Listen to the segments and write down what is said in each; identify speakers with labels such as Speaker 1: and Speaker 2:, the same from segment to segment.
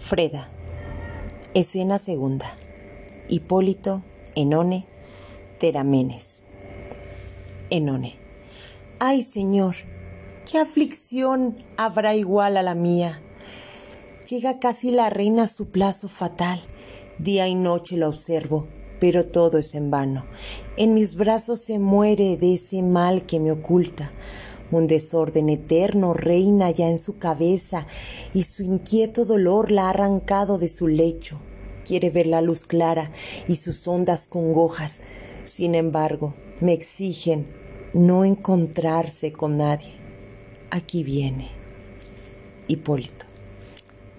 Speaker 1: Freda. Escena segunda. Hipólito, Enone, Teramenes. Enone. Ay, Señor, qué aflicción habrá igual a la mía. Llega casi la reina a su plazo fatal. Día y noche la observo, pero todo es en vano. En mis brazos se muere de ese mal que me oculta. Un desorden eterno reina ya en su cabeza y su inquieto dolor la ha arrancado de su lecho. Quiere ver la luz clara y sus ondas congojas. Sin embargo, me exigen no encontrarse con nadie. Aquí viene. Hipólito.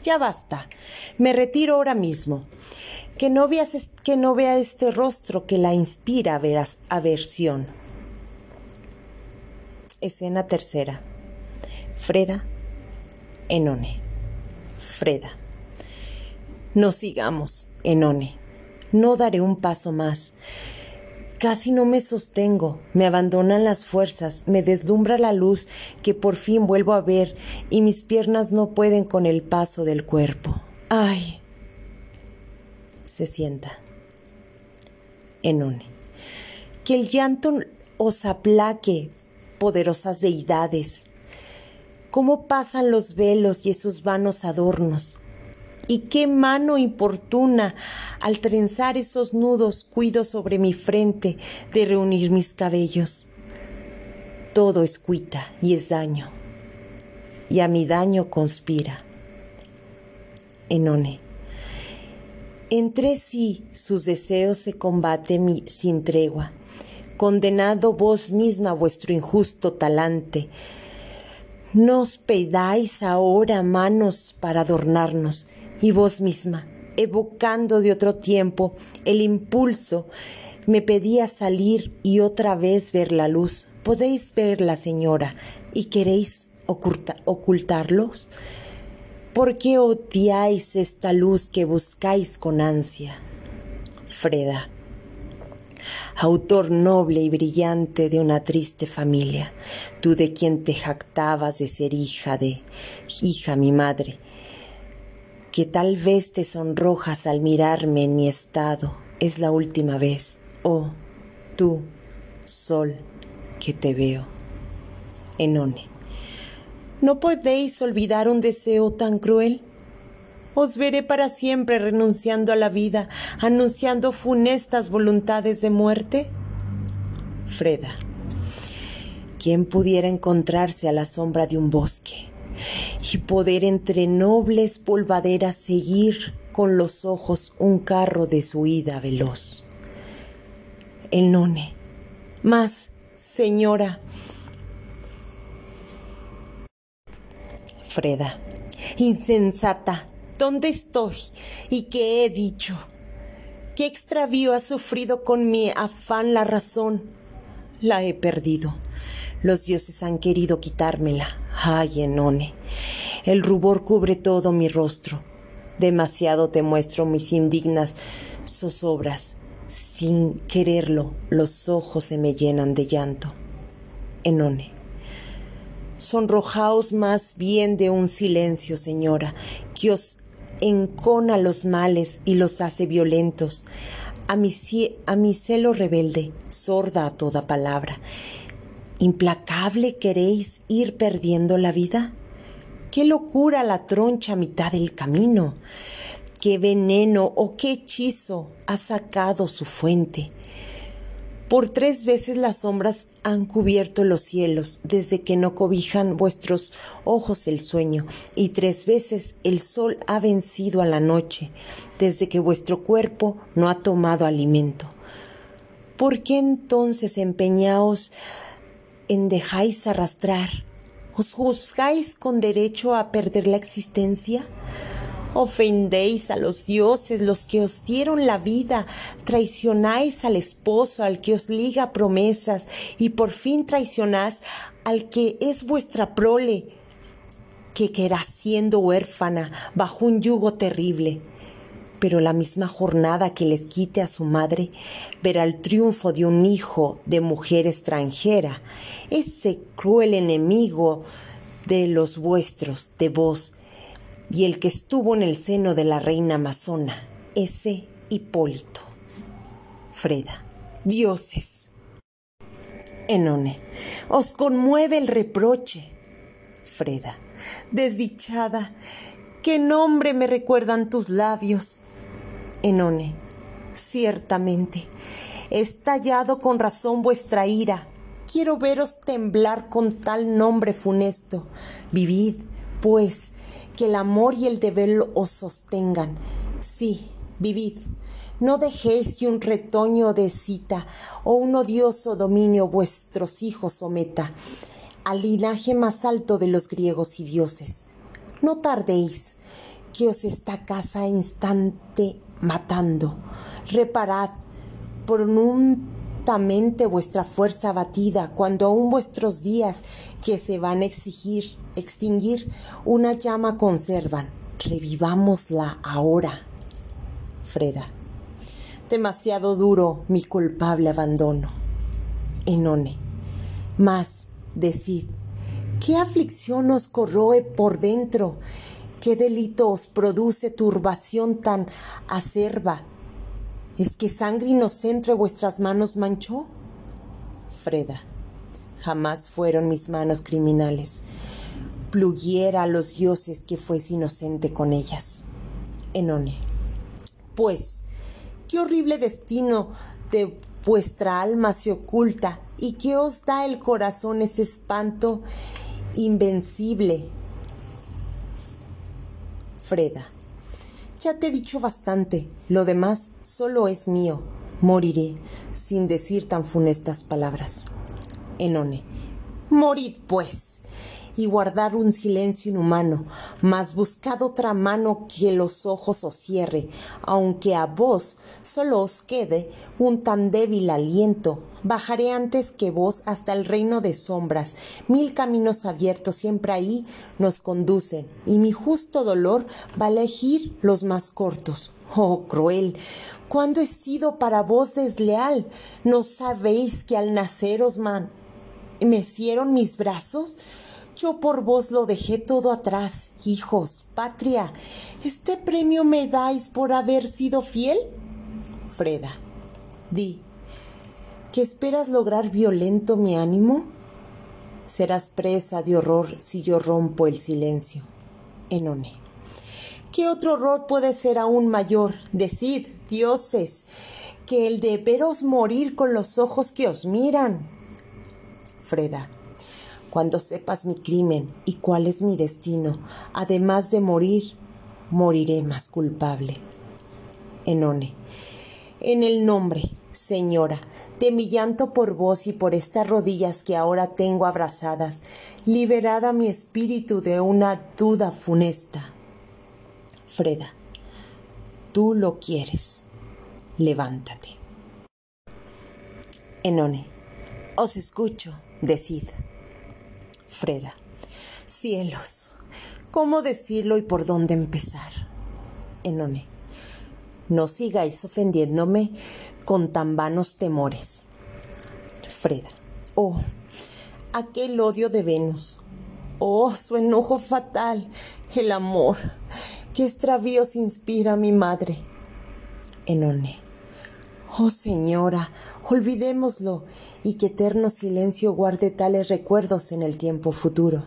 Speaker 1: Ya basta. Me retiro ahora mismo. Que no, veas, que no vea este rostro que la inspira a aversión. Escena tercera. Freda, Enone. Freda. No sigamos, Enone. No daré un paso más. Casi no me sostengo, me abandonan las fuerzas, me deslumbra la luz que por fin vuelvo a ver y mis piernas no pueden con el paso del cuerpo. ¡Ay! Se sienta. Enone. Que el llanto os aplaque, poderosas deidades. Cómo pasan los velos y esos vanos adornos. Y qué mano importuna al trenzar esos nudos cuido sobre mi frente de reunir mis cabellos. Todo es cuita y es daño, y a mi daño conspira. Enone. Entre sí sus deseos se combate sin tregua condenado vos misma vuestro injusto talante. Nos pedáis ahora manos para adornarnos, y vos misma, evocando de otro tiempo el impulso, me pedía salir y otra vez ver la luz. ¿Podéis verla, señora, y queréis ocultarlos? ¿Por qué odiáis esta luz que buscáis con ansia? Freda autor noble y brillante de una triste familia, tú de quien te jactabas de ser hija de hija mi madre, que tal vez te sonrojas al mirarme en mi estado, es la última vez, oh, tú, sol, que te veo. Enone, ¿no podéis olvidar un deseo tan cruel? Os veré para siempre renunciando a la vida, anunciando funestas voluntades de muerte. Freda. ¿Quién pudiera encontrarse a la sombra de un bosque y poder entre nobles polvaderas seguir con los ojos un carro de su ida veloz? El none. Más, señora. Freda. Insensata, ¿Dónde estoy? ¿Y qué he dicho? ¿Qué extravío ha sufrido con mi afán la razón? La he perdido. Los dioses han querido quitármela. Ay, Enone. El rubor cubre todo mi rostro. Demasiado te muestro mis indignas zozobras. Sin quererlo, los ojos se me llenan de llanto. Enone. Sonrojaos más bien de un silencio, señora, que os encona los males y los hace violentos. A mi, celo rebelde, sorda a toda palabra. ¿Implacable queréis ir perdiendo la vida? ¿Qué locura la troncha a mitad del camino? ¿Qué veneno o qué hechizo ha sacado su fuente? Por tres veces las sombras han cubierto los cielos desde que no cobijan vuestros ojos el sueño, y tres veces el sol ha vencido a la noche desde que vuestro cuerpo no ha tomado alimento. ¿Por qué entonces empeñaos en dejáis arrastrar? ¿Os juzgáis con derecho a perder la existencia? Ofendéis a los dioses, los que os dieron la vida, traicionáis al esposo, al que os liga promesas, y por fin traicionáis al que es vuestra prole, que querrá siendo huérfana bajo un yugo terrible. Pero la misma jornada que les quite a su madre verá el triunfo de un hijo de mujer extranjera, ese cruel enemigo de los vuestros, de vos, y el que estuvo en el seno de la reina amazona, ese Hipólito. Freda. Dioses. Enone. Os conmueve el reproche. Freda. Desdichada. ¿Qué nombre me recuerdan tus labios? Enone. Ciertamente. Estallado con razón vuestra ira. Quiero veros temblar con tal nombre funesto. Vivid, pues, que el amor y el deber os sostengan. Sí, vivid. No dejéis que un retoño de cita o un odioso dominio vuestros hijos someta al linaje más alto de los griegos y dioses. No tardéis, que os esta casa instante matando. Reparad vuestra fuerza abatida, cuando aún vuestros días que se van a exigir, extinguir, una llama conservan. Revivámosla ahora. Freda. Demasiado duro mi culpable abandono. Enone. Mas, decid, ¿qué aflicción os corroe por dentro? ¿Qué delito os produce turbación tan acerba? ¿Es que sangre inocente vuestras manos manchó? Freda, jamás fueron mis manos criminales. Pluguiera a los dioses que fuese inocente con ellas. Enone. Pues, qué horrible destino de vuestra alma se oculta y que os da el corazón ese espanto invencible. Freda. Ya te he dicho bastante, lo demás solo es mío. Moriré sin decir tan funestas palabras. Enone. Morid, pues y guardar un silencio inhumano, mas buscad otra mano que los ojos os cierre, aunque a vos solo os quede un tan débil aliento. Bajaré antes que vos hasta el reino de sombras. Mil caminos abiertos siempre ahí nos conducen, y mi justo dolor va a elegir los más cortos. Oh, cruel, ¿cuándo he sido para vos desleal? ¿No sabéis que al naceros man mecieron mis brazos? Yo por vos lo dejé todo atrás, hijos, patria. ¿Este premio me dais por haber sido fiel? Freda, di, ¿que esperas lograr violento mi ánimo? Serás presa de horror si yo rompo el silencio. Enone. ¿Qué otro horror puede ser aún mayor? Decid, dioses, que el de veros morir con los ojos que os miran. Freda cuando sepas mi crimen y cuál es mi destino, además de morir, moriré más culpable. Enone. En el nombre, Señora, de mi llanto por vos y por estas rodillas que ahora tengo abrazadas, liberada mi espíritu de una duda funesta. Freda, tú lo quieres. Levántate. Enone, os escucho, decid. Freda. Cielos, ¿cómo decirlo y por dónde empezar? Enone. No sigáis ofendiéndome con tan vanos temores. Freda. Oh, aquel odio de Venus. Oh, su enojo fatal. El amor. ¿Qué extravíos inspira mi madre? Enone. Oh Señora, olvidémoslo y que eterno silencio guarde tales recuerdos en el tiempo futuro.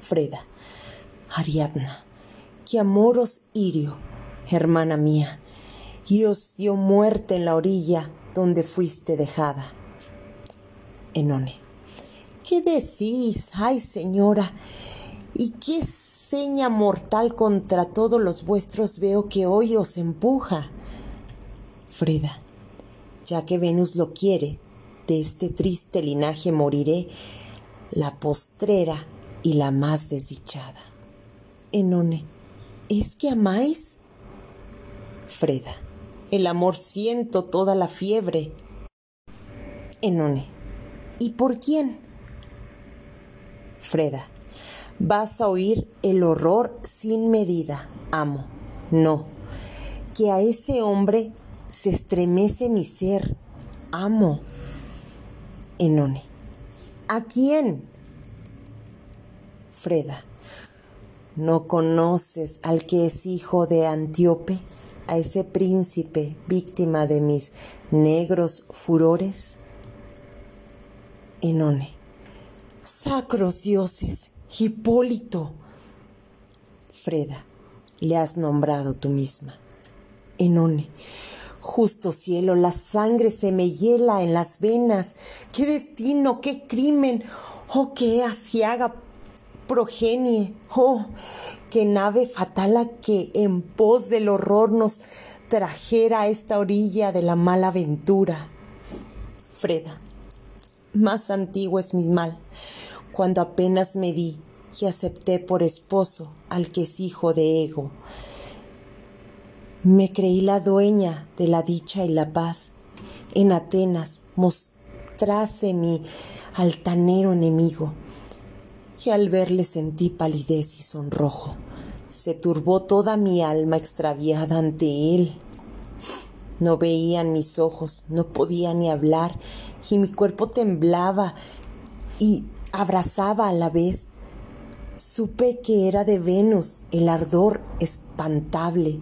Speaker 1: Freda, Ariadna, que amor os hirió, hermana mía, y os dio muerte en la orilla donde fuiste dejada. Enone, ¿qué decís? Ay, señora, ¿y qué seña mortal contra todos los vuestros veo que hoy os empuja? Freda, ya que Venus lo quiere, de este triste linaje moriré, la postrera y la más desdichada. Enone, ¿es que amáis? Freda, el amor siento toda la fiebre. Enone, ¿y por quién? Freda, vas a oír el horror sin medida, amo. No, que a ese hombre se estremece mi ser. Amo. Enone. ¿A quién? Freda. ¿No conoces al que es hijo de Antíope, a ese príncipe víctima de mis negros furores? Enone. Sacros dioses, Hipólito. Freda, le has nombrado tú misma. Enone. Justo cielo, la sangre se me hiela en las venas. ¡Qué destino, qué crimen! ¡Oh, qué asiaga progenie! ¡Oh, qué nave fatal que en pos del horror nos trajera a esta orilla de la mala ventura! Freda, más antiguo es mi mal, cuando apenas me di y acepté por esposo al que es hijo de Ego. Me creí la dueña de la dicha y la paz. En Atenas mostrase mi altanero enemigo, y al verle sentí palidez y sonrojo. Se turbó toda mi alma extraviada ante él. No veían mis ojos, no podía ni hablar, y mi cuerpo temblaba y abrazaba a la vez. Supe que era de Venus el ardor espantable,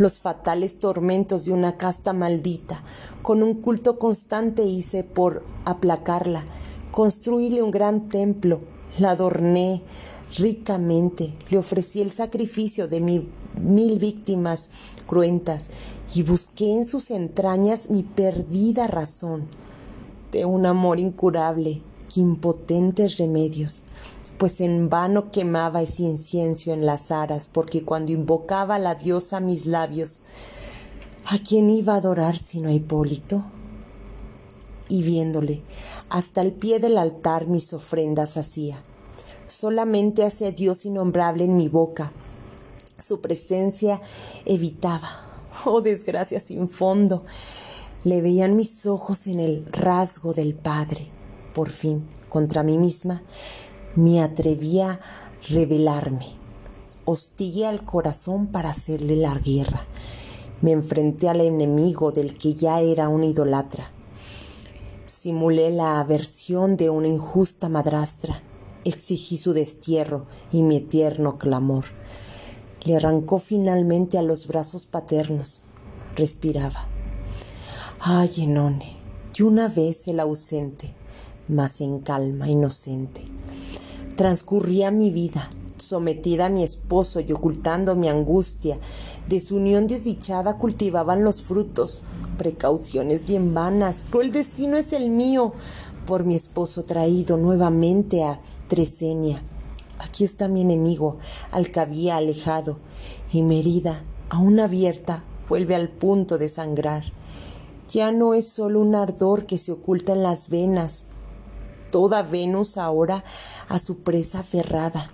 Speaker 1: los fatales tormentos de una casta maldita. Con un culto constante hice por aplacarla, construíle un gran templo, la adorné ricamente, le ofrecí el sacrificio de mil víctimas cruentas y busqué en sus entrañas mi perdida razón. De un amor incurable que impotentes remedios, pues en vano quemaba ese incienso en las aras, porque cuando invocaba a la diosa mis labios, ¿a quién iba a adorar sino a Hipólito? Y viéndole, hasta el pie del altar mis ofrendas hacía. Solamente hacia Dios innombrable en mi boca. Su presencia evitaba. Oh, desgracia sin fondo. Le veían mis ojos en el rasgo del Padre. Por fin, contra mí misma, me atreví a revelarme. Hostigué al corazón para hacerle la guerra. Me enfrenté al enemigo del que ya era un idolatra. Simulé la aversión de una injusta madrastra. Exigí su destierro y mi eterno clamor. Le arrancó finalmente a los brazos paternos. Respiraba. Ay, Enone, y una vez el ausente, mas en calma inocente. Transcurría mi vida, sometida a mi esposo y ocultando mi angustia. De su unión desdichada cultivaban los frutos, precauciones bien vanas. Cruel destino es el mío, por mi esposo traído nuevamente a Tresenia. Aquí está mi enemigo, al que había alejado, y mi herida, aún abierta, vuelve al punto de sangrar ya no es solo un ardor que se oculta en las venas, toda Venus ahora a su presa aferrada.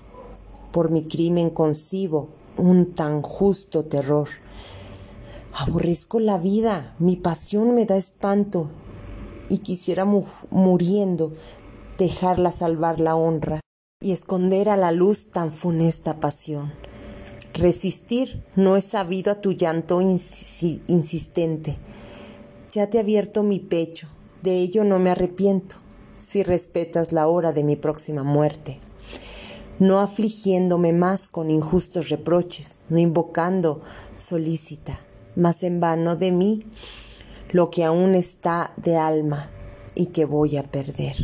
Speaker 1: Por mi crimen concibo un tan justo terror. Aborrezco la vida, mi pasión me da espanto y quisiera muriendo dejarla salvar la honra y esconder a la luz tan funesta pasión. Resistir no he sabido a tu llanto insistente ya te he abierto mi pecho, de ello no me arrepiento, si respetas la hora de mi próxima muerte. No afligiéndome más con injustos reproches, no invocando solícita, más en vano de mí lo que aún está de alma y que voy a perder.